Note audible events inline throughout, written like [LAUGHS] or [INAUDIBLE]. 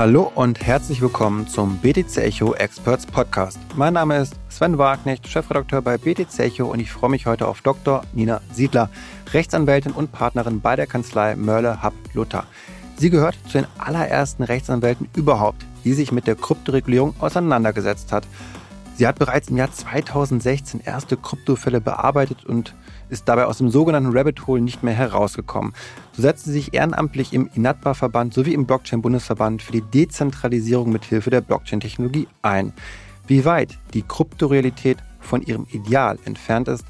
Hallo und herzlich willkommen zum BTC Echo Experts Podcast. Mein Name ist Sven Wagnecht, Chefredakteur bei BTC Echo und ich freue mich heute auf Dr. Nina Siedler, Rechtsanwältin und Partnerin bei der Kanzlei Mörle Hub Luther. Sie gehört zu den allerersten Rechtsanwälten überhaupt, die sich mit der Kryptoregulierung auseinandergesetzt hat. Sie hat bereits im Jahr 2016 erste Kryptofälle bearbeitet und ist dabei aus dem sogenannten Rabbit Hole nicht mehr herausgekommen. So setzt sie sich ehrenamtlich im INATBA-Verband sowie im Blockchain-Bundesverband für die Dezentralisierung mit Hilfe der Blockchain-Technologie ein. Wie weit die Kryptorealität von ihrem Ideal entfernt ist,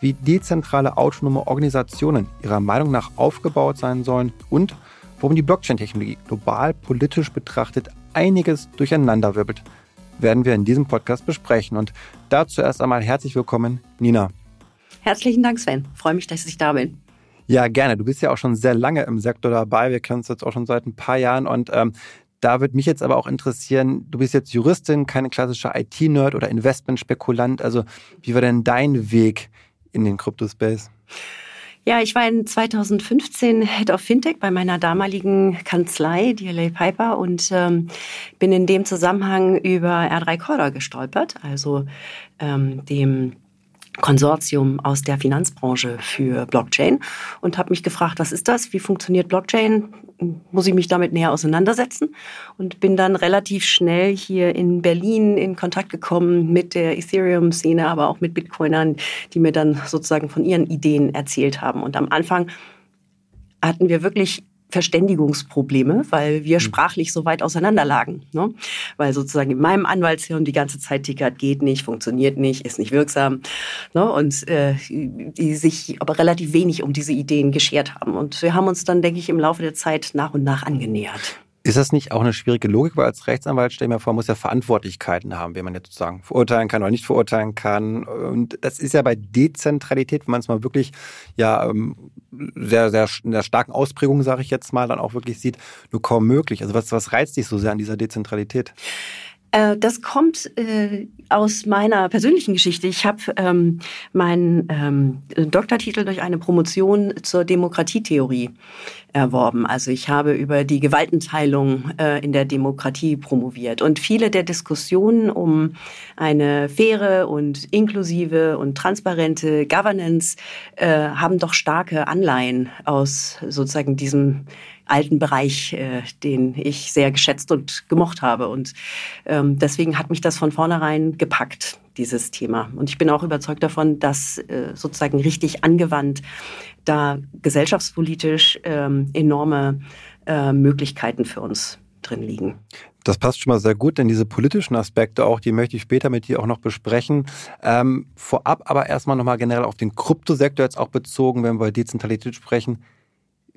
wie dezentrale autonome Organisationen ihrer Meinung nach aufgebaut sein sollen und warum die Blockchain-Technologie global politisch betrachtet einiges durcheinanderwirbelt werden wir in diesem Podcast besprechen. Und dazu erst einmal herzlich willkommen, Nina. Herzlichen Dank, Sven. Freue mich, dass ich da bin. Ja, gerne. Du bist ja auch schon sehr lange im Sektor dabei. Wir kennen uns jetzt auch schon seit ein paar Jahren und ähm, da würde mich jetzt aber auch interessieren, du bist jetzt Juristin, keine klassische IT-Nerd oder Investmentspekulant. Also wie war denn dein Weg in den Kryptospace? Ja, ich war in 2015 Head of Fintech bei meiner damaligen Kanzlei, DLA Piper, und ähm, bin in dem Zusammenhang über R3 Corda gestolpert, also ähm, dem Konsortium aus der Finanzbranche für Blockchain und habe mich gefragt, was ist das? Wie funktioniert Blockchain? Muss ich mich damit näher auseinandersetzen? Und bin dann relativ schnell hier in Berlin in Kontakt gekommen mit der Ethereum-Szene, aber auch mit Bitcoinern, die mir dann sozusagen von ihren Ideen erzählt haben. Und am Anfang hatten wir wirklich Verständigungsprobleme, weil wir hm. sprachlich so weit auseinanderlagen. Ne? Weil sozusagen in meinem Anwaltshirn die ganze Zeit tickert, geht nicht, funktioniert nicht, ist nicht wirksam. Ne? Und äh, die sich aber relativ wenig um diese Ideen geschert haben. Und wir haben uns dann, denke ich, im Laufe der Zeit nach und nach angenähert. Ist das nicht auch eine schwierige Logik? Weil als Rechtsanwalt, stell mir vor, muss ja Verantwortlichkeiten haben, wie man jetzt sozusagen verurteilen kann oder nicht verurteilen kann. Und das ist ja bei Dezentralität, wenn man es mal wirklich ja ähm, sehr, sehr in der starken Ausprägung, sage ich jetzt mal, dann auch wirklich sieht, nur kaum möglich. Also was, was reizt dich so sehr an dieser Dezentralität? Äh, das kommt äh, aus meiner persönlichen Geschichte. Ich habe ähm, meinen ähm, Doktortitel durch eine Promotion zur Demokratietheorie erworben. Also ich habe über die Gewaltenteilung äh, in der Demokratie promoviert. Und viele der Diskussionen um eine faire und inklusive und transparente Governance haben doch starke Anleihen aus sozusagen diesem alten Bereich, äh, den ich sehr geschätzt und gemocht habe. Und ähm, deswegen hat mich das von vornherein gepackt, dieses Thema. Und ich bin auch überzeugt davon, dass äh, sozusagen richtig angewandt da gesellschaftspolitisch ähm, enorme äh, Möglichkeiten für uns drin liegen. Das passt schon mal sehr gut, denn diese politischen Aspekte auch, die möchte ich später mit dir auch noch besprechen. Ähm, vorab aber erstmal nochmal generell auf den Kryptosektor jetzt auch bezogen, wenn wir über Dezentralität sprechen.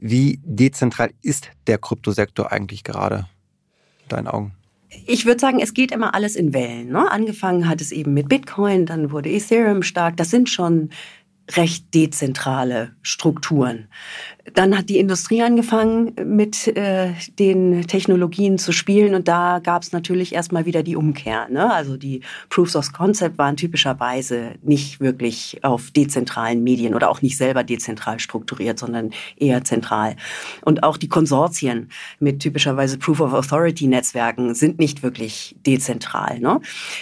Wie dezentral ist der Kryptosektor eigentlich gerade in deinen Augen? Ich würde sagen, es geht immer alles in Wellen. Ne? Angefangen hat es eben mit Bitcoin, dann wurde Ethereum stark. Das sind schon recht dezentrale Strukturen. Dann hat die Industrie angefangen, mit äh, den Technologien zu spielen und da gab es natürlich erstmal wieder die Umkehr. Ne? Also die Proofs of Concept waren typischerweise nicht wirklich auf dezentralen Medien oder auch nicht selber dezentral strukturiert, sondern eher zentral. Und auch die Konsortien mit typischerweise Proof of Authority Netzwerken sind nicht wirklich dezentral. Ne?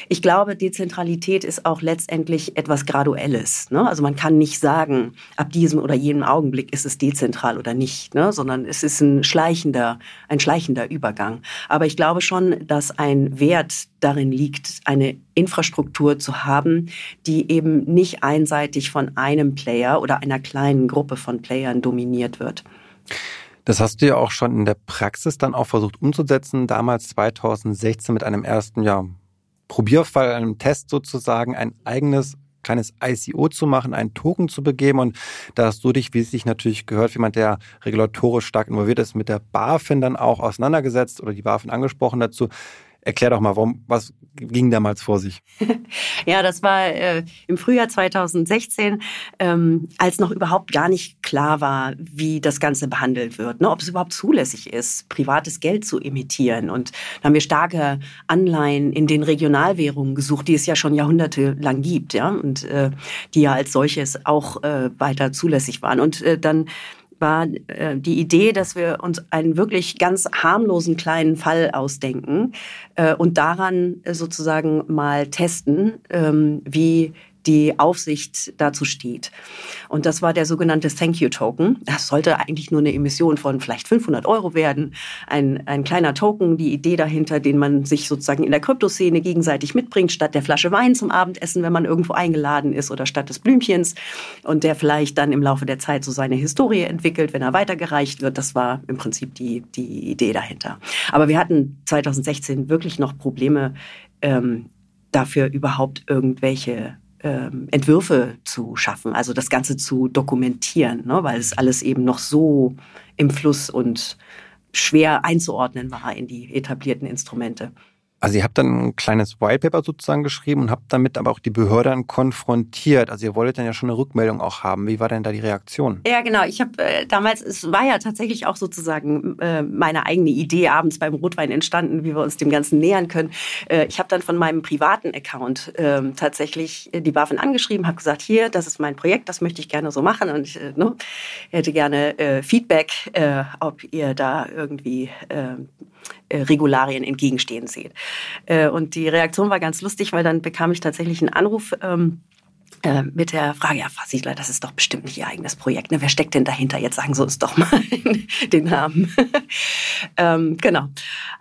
Ich glaube, Dezentralität ist auch letztendlich etwas Graduelles. Ne? Also man kann nicht sagen, ab diesem oder jenem Augenblick ist es dezentral dezentral oder nicht, ne? sondern es ist ein schleichender, ein schleichender Übergang. Aber ich glaube schon, dass ein Wert darin liegt, eine Infrastruktur zu haben, die eben nicht einseitig von einem Player oder einer kleinen Gruppe von Playern dominiert wird. Das hast du ja auch schon in der Praxis dann auch versucht umzusetzen, damals 2016 mit einem ersten ja, Probierfall, einem Test sozusagen, ein eigenes kleines ICO zu machen, einen Token zu begeben. Und da hast du dich, wie es sich natürlich gehört, jemand, der regulatorisch stark involviert ist, mit der BaFin dann auch auseinandergesetzt oder die BaFin angesprochen dazu. Erklär doch mal, warum, was ging damals vor sich? [LAUGHS] ja, das war äh, im Frühjahr 2016, ähm, als noch überhaupt gar nicht klar war, wie das Ganze behandelt wird, ne? ob es überhaupt zulässig ist, privates Geld zu emittieren. Und da haben wir starke Anleihen in den Regionalwährungen gesucht, die es ja schon jahrhundertelang gibt, ja, und äh, die ja als solches auch äh, weiter zulässig waren. Und äh, dann war äh, die Idee, dass wir uns einen wirklich ganz harmlosen kleinen Fall ausdenken äh, und daran sozusagen mal testen, ähm, wie die Aufsicht dazu steht. Und das war der sogenannte Thank You Token. Das sollte eigentlich nur eine Emission von vielleicht 500 Euro werden. Ein, ein kleiner Token, die Idee dahinter, den man sich sozusagen in der Kryptoszene gegenseitig mitbringt, statt der Flasche Wein zum Abendessen, wenn man irgendwo eingeladen ist oder statt des Blümchens. Und der vielleicht dann im Laufe der Zeit so seine Historie entwickelt, wenn er weitergereicht wird. Das war im Prinzip die, die Idee dahinter. Aber wir hatten 2016 wirklich noch Probleme, ähm, dafür überhaupt irgendwelche ähm, Entwürfe zu schaffen, also das Ganze zu dokumentieren, ne, weil es alles eben noch so im Fluss und schwer einzuordnen war in die etablierten Instrumente. Also ihr habt dann ein kleines Whitepaper sozusagen geschrieben und habt damit aber auch die Behörde dann konfrontiert. Also ihr wolltet dann ja schon eine Rückmeldung auch haben. Wie war denn da die Reaktion? Ja, genau. Ich habe äh, damals, es war ja tatsächlich auch sozusagen äh, meine eigene Idee abends beim Rotwein entstanden, wie wir uns dem Ganzen nähern können. Äh, ich habe dann von meinem privaten Account ähm, tatsächlich die BaFin angeschrieben, habe gesagt, hier, das ist mein Projekt, das möchte ich gerne so machen und ich äh, ne, hätte gerne äh, Feedback, äh, ob ihr da irgendwie ähm, äh, Regularien entgegenstehen seht. Äh, und die Reaktion war ganz lustig, weil dann bekam ich tatsächlich einen Anruf ähm, äh, mit der Frage, ja, Frau Siedler, das ist doch bestimmt nicht Ihr eigenes Projekt. Ne? Wer steckt denn dahinter? Jetzt sagen Sie uns doch mal [LAUGHS] den Namen. [LAUGHS] ähm, genau.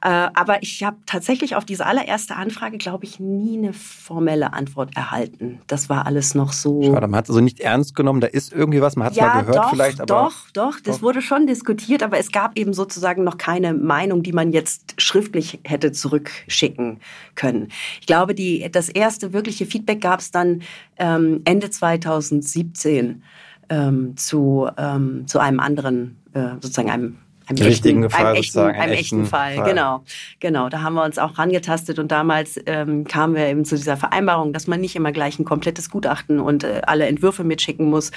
Äh, aber ich habe tatsächlich auf diese allererste Anfrage, glaube ich, nie eine formelle Antwort erhalten. Das war alles noch so. Schade, man hat es also nicht ernst genommen. Da ist irgendwie was, man hat es ja, mal gehört doch, vielleicht. Aber doch, doch, das doch. wurde schon diskutiert, aber es gab eben sozusagen noch keine Meinung, die man jetzt schriftlich hätte zurückschicken können. Ich glaube, die, das erste wirkliche Feedback gab es dann ähm, Ende 2017 ähm, zu, ähm, zu einem anderen, äh, sozusagen einem einem richtigen echten, Fall, einem echten, einem echten, Fall. Fall. Genau, genau. Da haben wir uns auch rangetastet und damals ähm, kamen wir eben zu dieser Vereinbarung, dass man nicht immer gleich ein komplettes Gutachten und äh, alle Entwürfe mitschicken muss,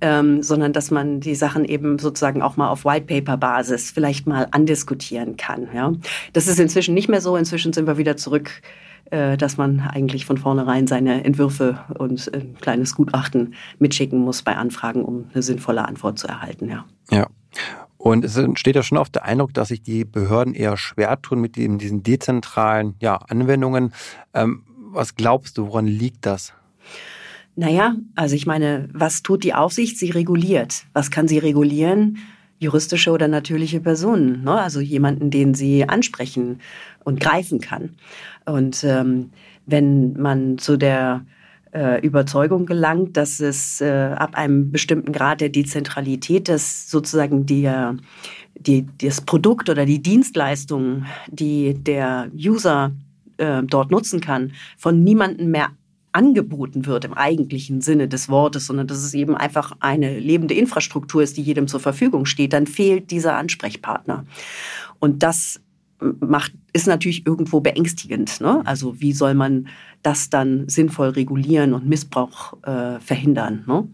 ähm, sondern dass man die Sachen eben sozusagen auch mal auf White Paper Basis vielleicht mal andiskutieren kann. Ja, das ist inzwischen nicht mehr so. Inzwischen sind wir wieder zurück dass man eigentlich von vornherein seine Entwürfe und ein kleines Gutachten mitschicken muss bei Anfragen, um eine sinnvolle Antwort zu erhalten. Ja. ja. Und es entsteht ja schon oft der Eindruck, dass sich die Behörden eher schwer tun mit diesen dezentralen ja, Anwendungen. Ähm, was glaubst du, woran liegt das? Naja, also ich meine, was tut die Aufsicht? Sie reguliert. Was kann sie regulieren? Juristische oder natürliche Personen, ne? also jemanden, den sie ansprechen und greifen kann. Und ähm, wenn man zu der äh, Überzeugung gelangt, dass es äh, ab einem bestimmten Grad der Dezentralität, dass sozusagen die, die, das Produkt oder die Dienstleistung, die der User äh, dort nutzen kann, von niemandem mehr angeboten wird im eigentlichen Sinne des Wortes, sondern dass es eben einfach eine lebende Infrastruktur ist, die jedem zur Verfügung steht, dann fehlt dieser Ansprechpartner. Und das macht, ist natürlich irgendwo beängstigend. Ne? Also wie soll man das dann sinnvoll regulieren und Missbrauch äh, verhindern? Ne?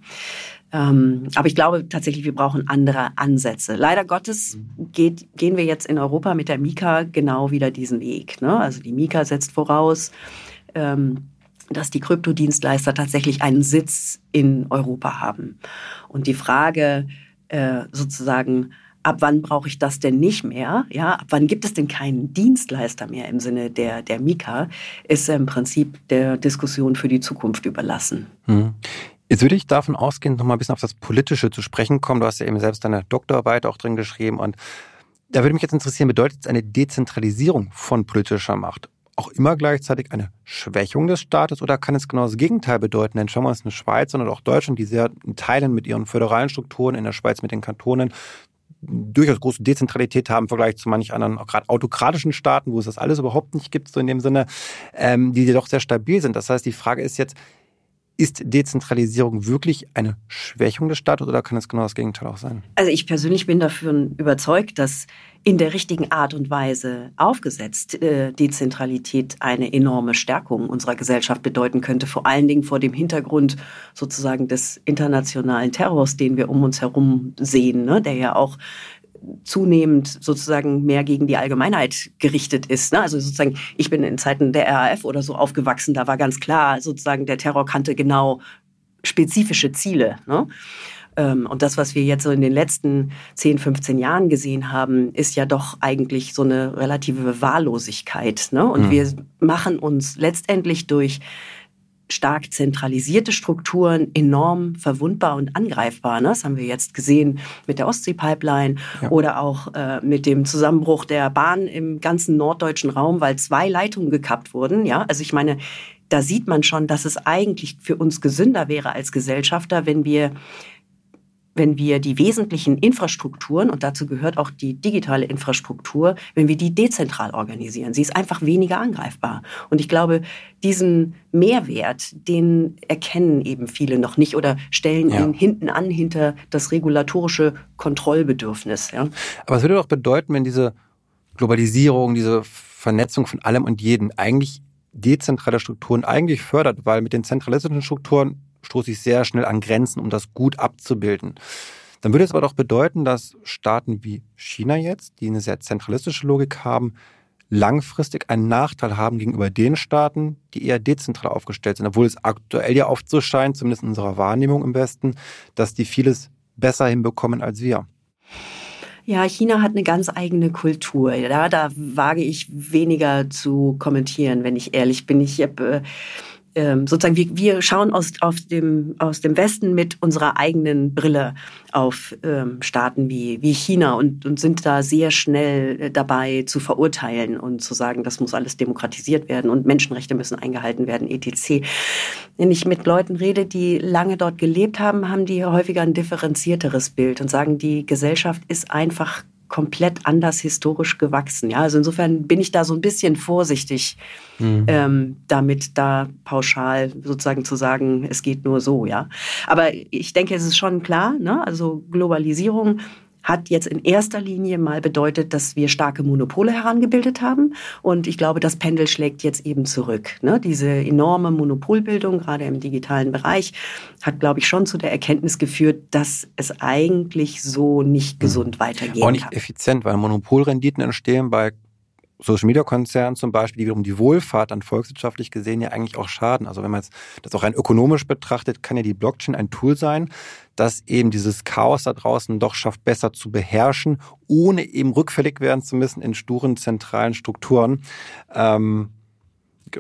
Ähm, aber ich glaube tatsächlich, wir brauchen andere Ansätze. Leider Gottes geht, gehen wir jetzt in Europa mit der Mika genau wieder diesen Weg. Ne? Also die Mika setzt voraus, ähm, dass die Kryptodienstleister tatsächlich einen Sitz in Europa haben. Und die Frage äh, sozusagen, ab wann brauche ich das denn nicht mehr? Ja, ab wann gibt es denn keinen Dienstleister mehr im Sinne der, der Mika, ist im Prinzip der Diskussion für die Zukunft überlassen. Hm. Jetzt würde ich davon ausgehen, noch mal ein bisschen auf das Politische zu sprechen kommen. Du hast ja eben selbst deine Doktorarbeit auch drin geschrieben und da würde mich jetzt interessieren, bedeutet es eine Dezentralisierung von politischer Macht? Auch immer gleichzeitig eine Schwächung des Staates oder kann es genau das Gegenteil bedeuten? Denn schauen wir uns eine Schweiz und auch Deutschland, die sehr in Teilen mit ihren föderalen Strukturen, in der Schweiz mit den Kantonen, durchaus große Dezentralität haben im Vergleich zu manch anderen, gerade autokratischen Staaten, wo es das alles überhaupt nicht gibt, so in dem Sinne, ähm, die doch sehr stabil sind. Das heißt, die Frage ist jetzt, ist Dezentralisierung wirklich eine Schwächung des Staates oder kann es genau das Gegenteil auch sein? Also ich persönlich bin dafür überzeugt, dass in der richtigen Art und Weise aufgesetzt äh, Dezentralität eine enorme Stärkung unserer Gesellschaft bedeuten könnte, vor allen Dingen vor dem Hintergrund sozusagen des internationalen Terrors, den wir um uns herum sehen, ne, der ja auch zunehmend sozusagen mehr gegen die Allgemeinheit gerichtet ist. Ne? Also sozusagen, ich bin in Zeiten der RAF oder so aufgewachsen, da war ganz klar, sozusagen der Terror kannte genau spezifische Ziele. Ne? Ähm, und das, was wir jetzt so in den letzten 10, 15 Jahren gesehen haben, ist ja doch eigentlich so eine relative Wahllosigkeit. Ne? Und mhm. wir machen uns letztendlich durch stark zentralisierte Strukturen enorm verwundbar und angreifbar. Ne? Das haben wir jetzt gesehen mit der Ostsee-Pipeline ja. oder auch äh, mit dem Zusammenbruch der Bahn im ganzen norddeutschen Raum, weil zwei Leitungen gekappt wurden. Ja, also ich meine, da sieht man schon, dass es eigentlich für uns gesünder wäre als Gesellschafter, wenn wir wenn wir die wesentlichen Infrastrukturen, und dazu gehört auch die digitale Infrastruktur, wenn wir die dezentral organisieren. Sie ist einfach weniger angreifbar. Und ich glaube, diesen Mehrwert, den erkennen eben viele noch nicht oder stellen ja. ihn hinten an hinter das regulatorische Kontrollbedürfnis. Ja. Aber es würde doch bedeuten, wenn diese Globalisierung, diese Vernetzung von allem und jedem eigentlich dezentrale Strukturen eigentlich fördert, weil mit den zentralistischen Strukturen stoße ich sehr schnell an Grenzen, um das gut abzubilden. Dann würde es aber doch bedeuten, dass Staaten wie China jetzt, die eine sehr zentralistische Logik haben, langfristig einen Nachteil haben gegenüber den Staaten, die eher dezentral aufgestellt sind, obwohl es aktuell ja oft so scheint, zumindest in unserer Wahrnehmung im Westen, dass die vieles besser hinbekommen als wir. Ja, China hat eine ganz eigene Kultur. Ja, da wage ich weniger zu kommentieren, wenn ich ehrlich bin. Ich habe äh, ähm, sozusagen, wir, wir schauen aus, auf dem, aus dem Westen mit unserer eigenen Brille auf ähm, Staaten wie, wie China und, und sind da sehr schnell äh, dabei zu verurteilen und zu sagen, das muss alles demokratisiert werden und Menschenrechte müssen eingehalten werden, etc. Wenn ich mit Leuten rede, die lange dort gelebt haben, haben die häufiger ein differenzierteres Bild und sagen, die Gesellschaft ist einfach komplett anders historisch gewachsen. Ja, also insofern bin ich da so ein bisschen vorsichtig, mhm. ähm, damit da pauschal sozusagen zu sagen, es geht nur so. Ja, aber ich denke, es ist schon klar. Ne? Also Globalisierung hat jetzt in erster Linie mal bedeutet, dass wir starke Monopole herangebildet haben. Und ich glaube, das Pendel schlägt jetzt eben zurück. Ne? Diese enorme Monopolbildung, gerade im digitalen Bereich, hat, glaube ich, schon zu der Erkenntnis geführt, dass es eigentlich so nicht hm. gesund weitergeht. Auch nicht kann. effizient, weil Monopolrenditen entstehen bei Social Media Konzernen zum Beispiel, die wiederum die Wohlfahrt dann volkswirtschaftlich gesehen ja eigentlich auch schaden. Also wenn man jetzt das auch rein ökonomisch betrachtet, kann ja die Blockchain ein Tool sein, das eben dieses Chaos da draußen doch schafft, besser zu beherrschen, ohne eben rückfällig werden zu müssen in sturen zentralen Strukturen. Ähm,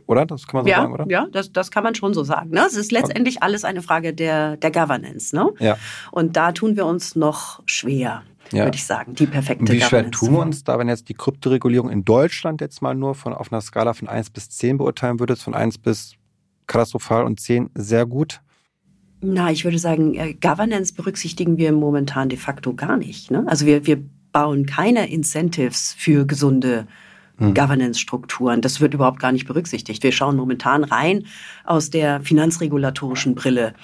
oder? Das kann man so ja, sagen, oder? Ja, das, das kann man schon so sagen. Ne? Es ist letztendlich okay. alles eine Frage der, der Governance. Ne? Ja. Und da tun wir uns noch schwer ja. würde ich sagen, die perfekte Wie schwer tun wir uns da, wenn jetzt die Kryptoregulierung in Deutschland jetzt mal nur von, auf einer Skala von 1 bis 10 beurteilen würdest, von 1 bis katastrophal und 10 sehr gut? Na, ich würde sagen, äh, Governance berücksichtigen wir momentan de facto gar nicht. Ne? Also wir, wir bauen keine Incentives für gesunde hm. Governance-Strukturen. Das wird überhaupt gar nicht berücksichtigt. Wir schauen momentan rein aus der finanzregulatorischen Brille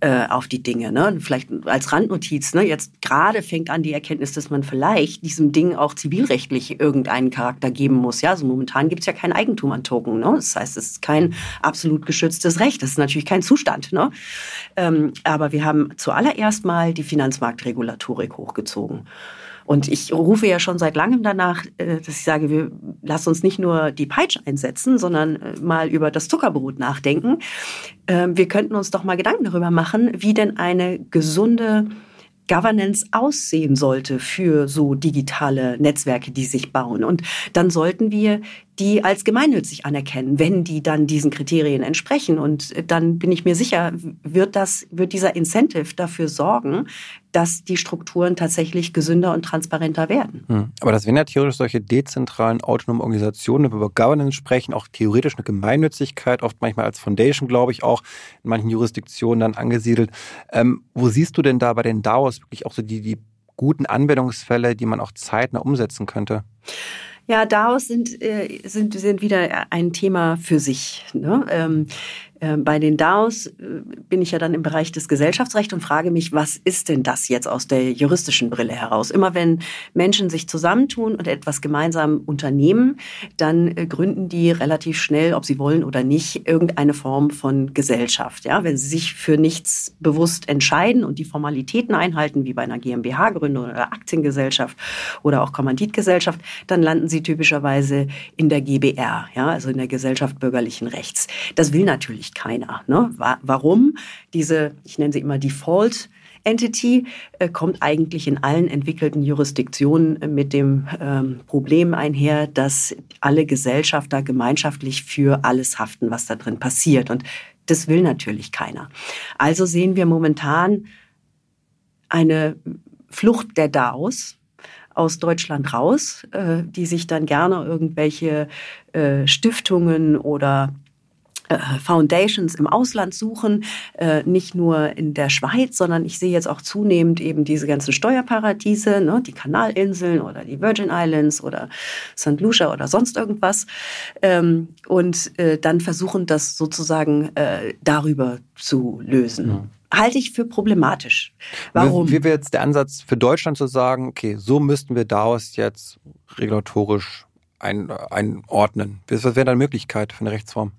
äh, auf die Dinge. Ne? Vielleicht als Randnotiz, ne? jetzt gerade fängt an die Erkenntnis, dass man vielleicht diesem Ding auch zivilrechtlich irgendeinen Charakter geben muss. Ja, also momentan gibt es ja kein Eigentum an Token. Ne? Das heißt, es ist kein absolut geschütztes Recht. Das ist natürlich kein Zustand. Ne? Ähm, aber wir haben zuallererst mal die Finanzmarktregulatorik hochgezogen. Und ich rufe ja schon seit langem danach, äh, dass ich sage, wir lassen uns nicht nur die Peitsche einsetzen, sondern äh, mal über das Zuckerbrot nachdenken. Ähm, wir könnten uns doch mal Gedanken darüber machen, wie denn eine gesunde Governance aussehen sollte für so digitale Netzwerke, die sich bauen. Und dann sollten wir die als gemeinnützig anerkennen, wenn die dann diesen Kriterien entsprechen. Und dann bin ich mir sicher, wird das, wird dieser Incentive dafür sorgen, dass die Strukturen tatsächlich gesünder und transparenter werden. Hm. Aber das wären ja theoretisch solche dezentralen autonomen Organisationen, wenn über Governance sprechen, auch theoretisch eine Gemeinnützigkeit, oft manchmal als Foundation, glaube ich, auch in manchen Jurisdiktionen dann angesiedelt. Ähm, wo siehst du denn da bei den DAOs wirklich auch so die, die guten Anwendungsfälle, die man auch zeitnah umsetzen könnte? Ja, DAOs sind, äh, sind, sind wieder ein Thema für sich. Ne? Ähm, bei den DAOs äh, bin ich ja dann im Bereich des Gesellschaftsrechts und frage mich, was ist denn das jetzt aus der juristischen Brille heraus? Immer wenn Menschen sich zusammentun und etwas gemeinsam unternehmen, dann äh, gründen die relativ schnell, ob sie wollen oder nicht, irgendeine Form von Gesellschaft. Ja, wenn sie sich für nichts bewusst entscheiden und die Formalitäten einhalten, wie bei einer GmbH-Gründung oder Aktiengesellschaft oder auch Kommanditgesellschaft, dann landen sie typischerweise in der GBR, ja, also in der Gesellschaft bürgerlichen Rechts. Das will natürlich keiner. Ne? Warum? Diese, ich nenne sie immer Default Entity, äh, kommt eigentlich in allen entwickelten Jurisdiktionen mit dem ähm, Problem einher, dass alle Gesellschafter gemeinschaftlich für alles haften, was da drin passiert. Und das will natürlich keiner. Also sehen wir momentan eine Flucht der DAOs aus Deutschland raus, äh, die sich dann gerne irgendwelche äh, Stiftungen oder äh, Foundations im Ausland suchen, äh, nicht nur in der Schweiz, sondern ich sehe jetzt auch zunehmend eben diese ganzen Steuerparadiese, ne, die Kanalinseln oder die Virgin Islands oder St. Lucia oder sonst irgendwas ähm, und äh, dann versuchen das sozusagen darüber zu lösen. Ja halte ich für problematisch. Warum? Wie wäre jetzt der Ansatz für Deutschland zu sagen, okay, so müssten wir daraus jetzt regulatorisch ein, einordnen? Was wäre da eine Möglichkeit für eine Rechtsform?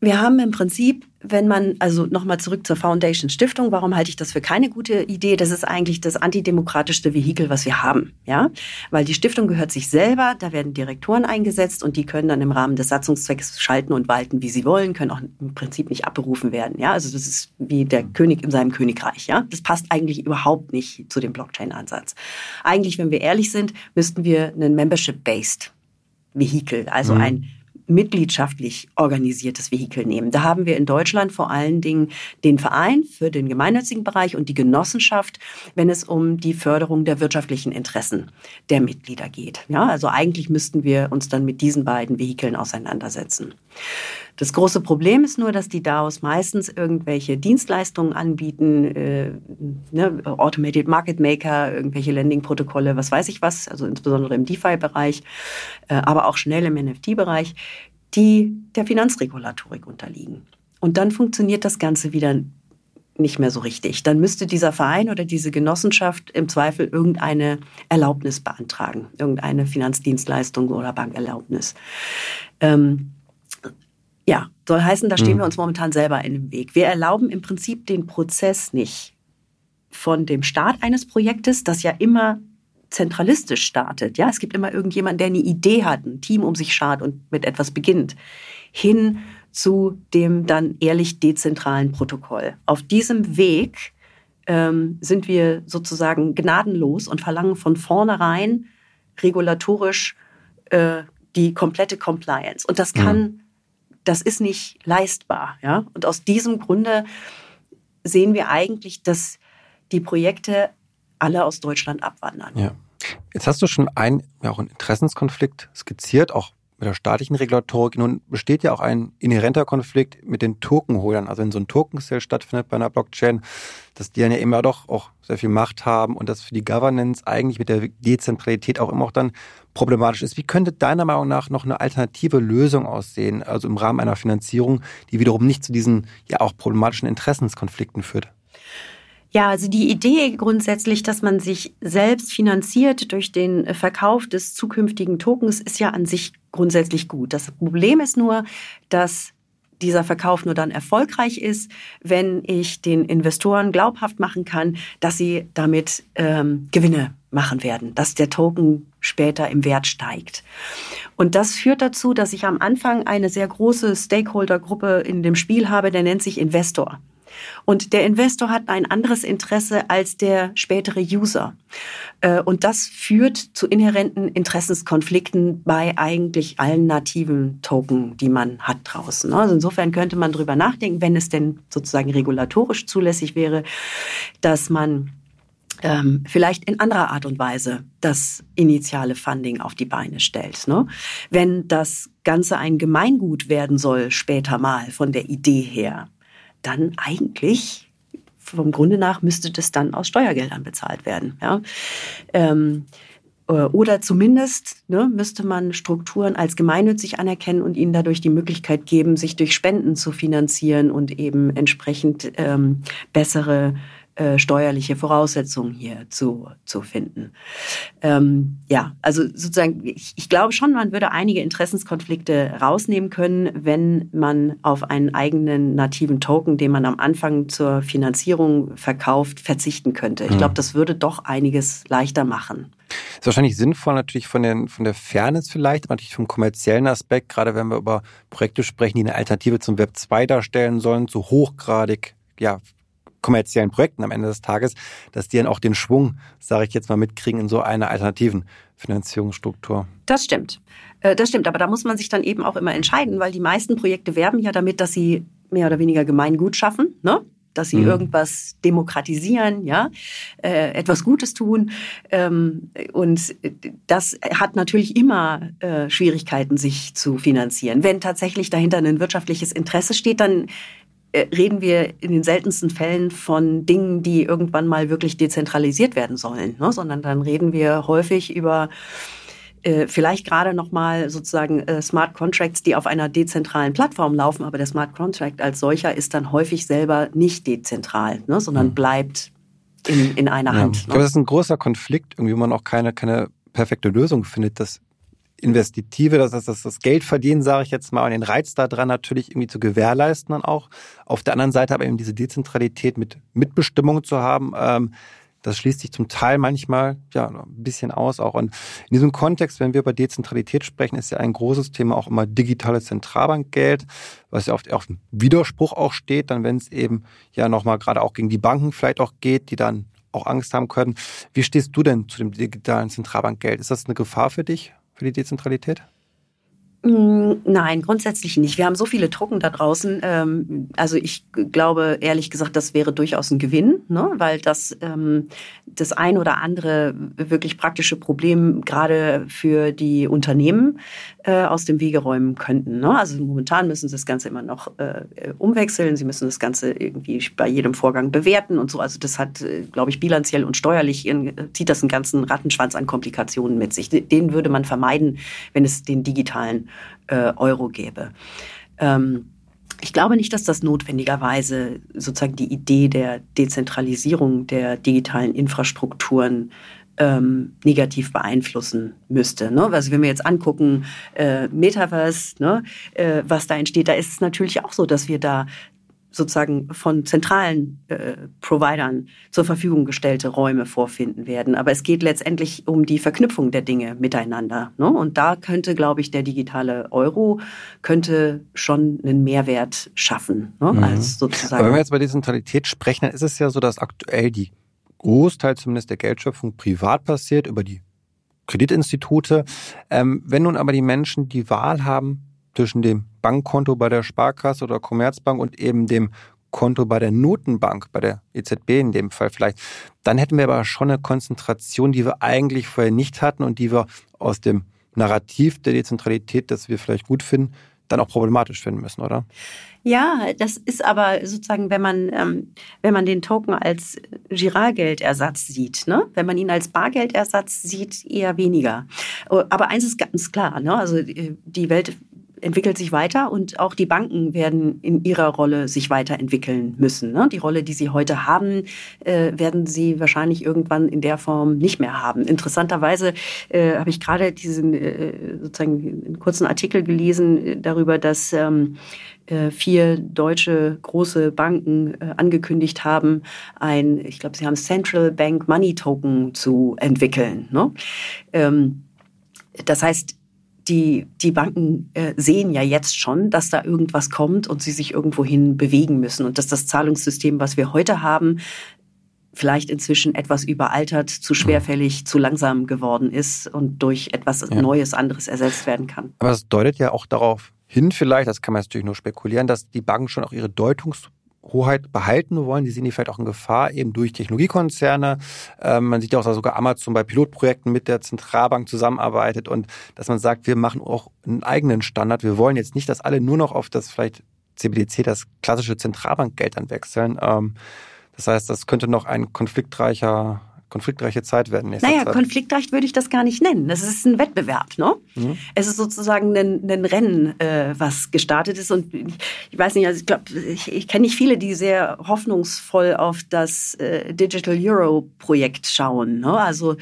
Wir haben im Prinzip, wenn man, also nochmal zurück zur Foundation Stiftung, warum halte ich das für keine gute Idee? Das ist eigentlich das antidemokratischste Vehikel, was wir haben, ja? Weil die Stiftung gehört sich selber, da werden Direktoren eingesetzt und die können dann im Rahmen des Satzungszwecks schalten und walten, wie sie wollen, können auch im Prinzip nicht abberufen werden, ja? Also das ist wie der König in seinem Königreich, ja? Das passt eigentlich überhaupt nicht zu dem Blockchain-Ansatz. Eigentlich, wenn wir ehrlich sind, müssten wir einen Membership-based Vehikel, also mhm. ein mitgliedschaftlich organisiertes Vehikel nehmen. Da haben wir in Deutschland vor allen Dingen den Verein für den gemeinnützigen Bereich und die Genossenschaft, wenn es um die Förderung der wirtschaftlichen Interessen der Mitglieder geht. Ja, also eigentlich müssten wir uns dann mit diesen beiden Vehikeln auseinandersetzen. Das große Problem ist nur, dass die DAOs meistens irgendwelche Dienstleistungen anbieten, äh, ne, Automated Market Maker, irgendwelche Landing-Protokolle, was weiß ich was, also insbesondere im DeFi-Bereich, äh, aber auch schnell im NFT-Bereich, die der Finanzregulatorik unterliegen. Und dann funktioniert das Ganze wieder nicht mehr so richtig. Dann müsste dieser Verein oder diese Genossenschaft im Zweifel irgendeine Erlaubnis beantragen, irgendeine Finanzdienstleistung oder Bankerlaubnis. Ähm, ja, soll heißen, da stehen mhm. wir uns momentan selber in dem Weg. Wir erlauben im Prinzip den Prozess nicht von dem Start eines Projektes, das ja immer zentralistisch startet. Ja, es gibt immer irgendjemanden, der eine Idee hat, ein Team um sich schart und mit etwas beginnt, hin zu dem dann ehrlich dezentralen Protokoll. Auf diesem Weg ähm, sind wir sozusagen gnadenlos und verlangen von vornherein regulatorisch äh, die komplette Compliance. Und das kann mhm das ist nicht leistbar. Ja? Und aus diesem Grunde sehen wir eigentlich, dass die Projekte alle aus Deutschland abwandern. Ja. Jetzt hast du schon einen, ja auch einen Interessenskonflikt skizziert, auch mit der staatlichen Regulatorik. Nun besteht ja auch ein inhärenter Konflikt mit den Tokenholdern. Also wenn so ein Token-Sale stattfindet bei einer Blockchain, dass die ja immer doch auch sehr viel Macht haben und das für die Governance eigentlich mit der Dezentralität auch immer auch dann problematisch ist. Wie könnte deiner Meinung nach noch eine alternative Lösung aussehen, also im Rahmen einer Finanzierung, die wiederum nicht zu diesen ja auch problematischen Interessenskonflikten führt? Ja, also die Idee grundsätzlich, dass man sich selbst finanziert durch den Verkauf des zukünftigen Tokens, ist ja an sich grundsätzlich gut. Das Problem ist nur, dass dieser Verkauf nur dann erfolgreich ist, wenn ich den Investoren glaubhaft machen kann, dass sie damit ähm, Gewinne machen werden, dass der Token später im Wert steigt. Und das führt dazu, dass ich am Anfang eine sehr große Stakeholdergruppe in dem Spiel habe, der nennt sich Investor. Und der Investor hat ein anderes Interesse als der spätere User. Äh, und das führt zu inhärenten Interessenskonflikten bei eigentlich allen nativen Token, die man hat draußen. Also insofern könnte man darüber nachdenken, wenn es denn sozusagen regulatorisch zulässig wäre, dass man ähm, vielleicht in anderer Art und Weise das initiale Funding auf die Beine stellt. Ne? Wenn das Ganze ein Gemeingut werden soll, später mal von der Idee her, dann eigentlich vom Grunde nach müsste das dann aus Steuergeldern bezahlt werden. Ja? Ähm, äh, oder zumindest ne, müsste man Strukturen als gemeinnützig anerkennen und ihnen dadurch die Möglichkeit geben, sich durch Spenden zu finanzieren und eben entsprechend ähm, bessere äh, steuerliche Voraussetzungen hier zu, zu finden. Ähm, ja, also sozusagen, ich, ich glaube schon, man würde einige Interessenskonflikte rausnehmen können, wenn man auf einen eigenen nativen Token, den man am Anfang zur Finanzierung verkauft, verzichten könnte. Ich glaube, das würde doch einiges leichter machen. Ist wahrscheinlich sinnvoll natürlich von, den, von der Fairness vielleicht, aber natürlich vom kommerziellen Aspekt, gerade wenn wir über Projekte sprechen, die eine Alternative zum Web 2 darstellen sollen, so hochgradig ja, kommerziellen Projekten am Ende des Tages, dass die dann auch den Schwung, sage ich jetzt mal, mitkriegen in so einer alternativen Finanzierungsstruktur. Das stimmt. Äh, das stimmt, aber da muss man sich dann eben auch immer entscheiden, weil die meisten Projekte werben ja damit, dass sie mehr oder weniger Gemeingut schaffen. Ne? dass sie mhm. irgendwas demokratisieren, ja, äh, etwas Gutes tun. Ähm, und das hat natürlich immer äh, Schwierigkeiten, sich zu finanzieren. Wenn tatsächlich dahinter ein wirtschaftliches Interesse steht, dann reden wir in den seltensten Fällen von Dingen, die irgendwann mal wirklich dezentralisiert werden sollen, ne? sondern dann reden wir häufig über äh, vielleicht gerade noch mal sozusagen äh, Smart Contracts, die auf einer dezentralen Plattform laufen, aber der Smart Contract als solcher ist dann häufig selber nicht dezentral, ne? sondern mhm. bleibt in, in einer ja. Hand. Ich glaube, das ist ein großer Konflikt, irgendwie man auch keine, keine perfekte Lösung findet, dass Investitive, das ist das, das Geld verdienen, sage ich jetzt mal, und den Reiz daran natürlich irgendwie zu gewährleisten dann auch. Auf der anderen Seite aber eben diese Dezentralität mit Mitbestimmung zu haben, ähm, das schließt sich zum Teil manchmal ja ein bisschen aus auch. Und in diesem Kontext, wenn wir über Dezentralität sprechen, ist ja ein großes Thema auch immer digitales Zentralbankgeld, was ja oft auf Widerspruch auch steht, dann wenn es eben ja nochmal gerade auch gegen die Banken vielleicht auch geht, die dann auch Angst haben können. Wie stehst du denn zu dem digitalen Zentralbankgeld? Ist das eine Gefahr für dich? Für die Dezentralität? Mm, nein, grundsätzlich nicht. Wir haben so viele Drucken da draußen. Ähm, also ich glaube ehrlich gesagt, das wäre durchaus ein Gewinn, ne? weil das ähm, das ein oder andere wirklich praktische Problem gerade für die Unternehmen äh, aus dem Wege räumen könnten. Ne? Also momentan müssen sie das Ganze immer noch äh, umwechseln. Sie müssen das Ganze irgendwie bei jedem Vorgang bewerten und so. Also das hat, äh, glaube ich, bilanziell und steuerlich zieht das einen ganzen Rattenschwanz an Komplikationen mit sich. Den würde man vermeiden, wenn es den digitalen äh, Euro gäbe. Ähm, ich glaube nicht, dass das notwendigerweise sozusagen die Idee der Dezentralisierung der digitalen Infrastrukturen ähm, negativ beeinflussen müsste. Ne? Also wenn wir jetzt angucken, äh, Metaverse, ne, äh, was da entsteht, da ist es natürlich auch so, dass wir da sozusagen von zentralen äh, Providern zur Verfügung gestellte Räume vorfinden werden. Aber es geht letztendlich um die Verknüpfung der Dinge miteinander. Ne? Und da könnte, glaube ich, der digitale Euro könnte schon einen Mehrwert schaffen. Ne? Mhm. Als sozusagen Aber wenn wir jetzt bei Dezentralität sprechen, dann ist es ja so, dass aktuell die Großteil zumindest der Geldschöpfung privat passiert über die Kreditinstitute. Ähm, wenn nun aber die Menschen die Wahl haben, zwischen dem Bankkonto bei der Sparkasse oder Commerzbank und eben dem Konto bei der Notenbank, bei der EZB in dem Fall vielleicht, dann hätten wir aber schon eine Konzentration, die wir eigentlich vorher nicht hatten und die wir aus dem Narrativ der Dezentralität, das wir vielleicht gut finden, dann auch problematisch finden müssen, oder? Ja, das ist aber sozusagen, wenn man, ähm, wenn man den Token als Giralgeldersatz sieht, ne? wenn man ihn als Bargeldersatz sieht, eher weniger. Aber eins ist ganz klar, ne? also äh, die Welt entwickelt sich weiter und auch die Banken werden in ihrer Rolle sich weiterentwickeln müssen. Ne? Die Rolle, die sie heute haben, äh, werden sie wahrscheinlich irgendwann in der Form nicht mehr haben. Interessanterweise äh, habe ich gerade diesen äh, sozusagen einen kurzen Artikel gelesen äh, darüber, dass ähm, äh, vier deutsche große Banken äh, angekündigt haben, ein, ich glaube, sie haben Central Bank Money Token zu entwickeln. Ne? Ähm, das heißt, die, die Banken äh, sehen ja jetzt schon, dass da irgendwas kommt und sie sich irgendwohin bewegen müssen und dass das Zahlungssystem, was wir heute haben, vielleicht inzwischen etwas überaltert, zu schwerfällig, zu langsam geworden ist und durch etwas ja. Neues, anderes ersetzt werden kann. Aber es deutet ja auch darauf hin, vielleicht, das kann man natürlich nur spekulieren, dass die Banken schon auch ihre Deutungs Hoheit behalten wollen. Die sehen die vielleicht auch in Gefahr, eben durch Technologiekonzerne. Ähm, man sieht ja auch, dass sogar Amazon bei Pilotprojekten mit der Zentralbank zusammenarbeitet und dass man sagt, wir machen auch einen eigenen Standard. Wir wollen jetzt nicht, dass alle nur noch auf das vielleicht CBDC, das klassische Zentralbankgeld dann wechseln. Ähm, das heißt, das könnte noch ein konfliktreicher konfliktreiche Zeit werden. Naja, Zeit. konfliktreich würde ich das gar nicht nennen. Das ist ein Wettbewerb. Ne? Mhm. Es ist sozusagen ein, ein Rennen, äh, was gestartet ist. Und ich weiß nicht, also ich glaube, ich, ich kenne nicht viele, die sehr hoffnungsvoll auf das äh, Digital Euro Projekt schauen. Ne? Also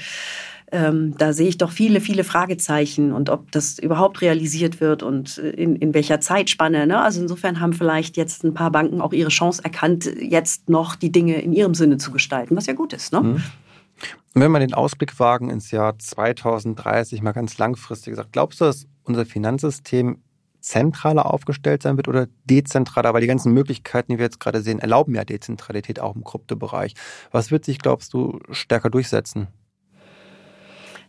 ähm, da sehe ich doch viele, viele Fragezeichen und ob das überhaupt realisiert wird und äh, in, in welcher Zeitspanne. Ne? Also insofern haben vielleicht jetzt ein paar Banken auch ihre Chance erkannt, jetzt noch die Dinge in ihrem Sinne zu gestalten, was ja gut ist. Ne? Mhm. Wenn wir den Ausblick wagen ins Jahr 2030, mal ganz langfristig gesagt, glaubst du, dass unser Finanzsystem zentraler aufgestellt sein wird oder dezentraler? Weil die ganzen Möglichkeiten, die wir jetzt gerade sehen, erlauben ja Dezentralität auch im Kryptobereich. Was wird sich, glaubst du, stärker durchsetzen?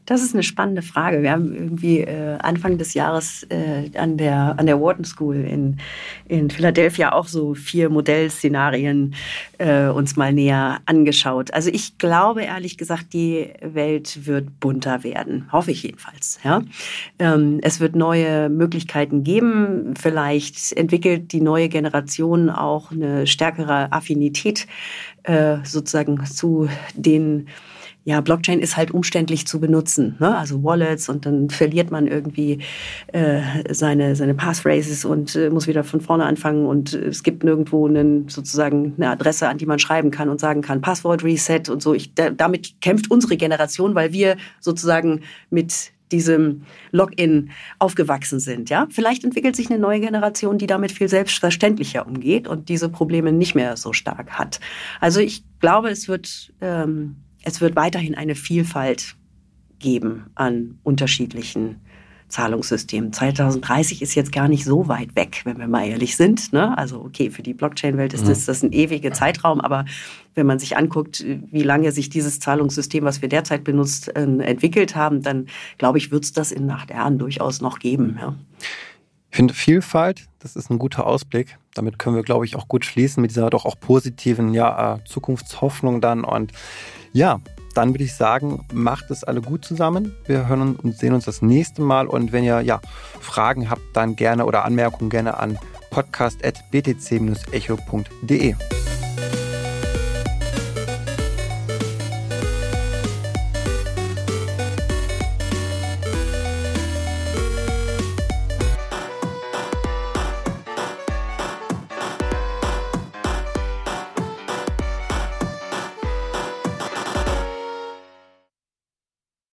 Das ist eine spannende Frage. Wir haben irgendwie äh, Anfang des Jahres äh, an, der, an der Wharton School in, in Philadelphia auch so vier Modellszenarien äh, uns mal näher angeschaut. Also ich glaube ehrlich gesagt, die Welt wird bunter werden. Hoffe ich jedenfalls. Ja? Ähm, es wird neue Möglichkeiten geben. Vielleicht entwickelt die neue Generation auch eine stärkere Affinität äh, sozusagen zu den ja, Blockchain ist halt umständlich zu benutzen. Ne? Also Wallets und dann verliert man irgendwie äh, seine, seine Passphrases und äh, muss wieder von vorne anfangen und es gibt nirgendwo einen, sozusagen eine Adresse, an die man schreiben kann und sagen kann, Passwort Reset und so. Ich, da, damit kämpft unsere Generation, weil wir sozusagen mit diesem Login aufgewachsen sind. Ja, vielleicht entwickelt sich eine neue Generation, die damit viel selbstverständlicher umgeht und diese Probleme nicht mehr so stark hat. Also ich glaube, es wird ähm, es wird weiterhin eine Vielfalt geben an unterschiedlichen Zahlungssystemen. 2030 ist jetzt gar nicht so weit weg, wenn wir mal ehrlich sind. Ne? Also okay, für die Blockchain-Welt ist das, mhm. das ein ewiger Zeitraum, aber wenn man sich anguckt, wie lange sich dieses Zahlungssystem, was wir derzeit benutzt, äh, entwickelt haben, dann glaube ich, wird es das in acht Jahren durchaus noch geben. Ja. Ich finde Vielfalt, das ist ein guter Ausblick. Damit können wir, glaube ich, auch gut schließen mit dieser doch auch positiven ja, äh, Zukunftshoffnung dann und ja, dann würde ich sagen, macht es alle gut zusammen. Wir hören und sehen uns das nächste Mal. Und wenn ihr ja, Fragen habt, dann gerne oder Anmerkungen gerne an podcast.btc-echo.de.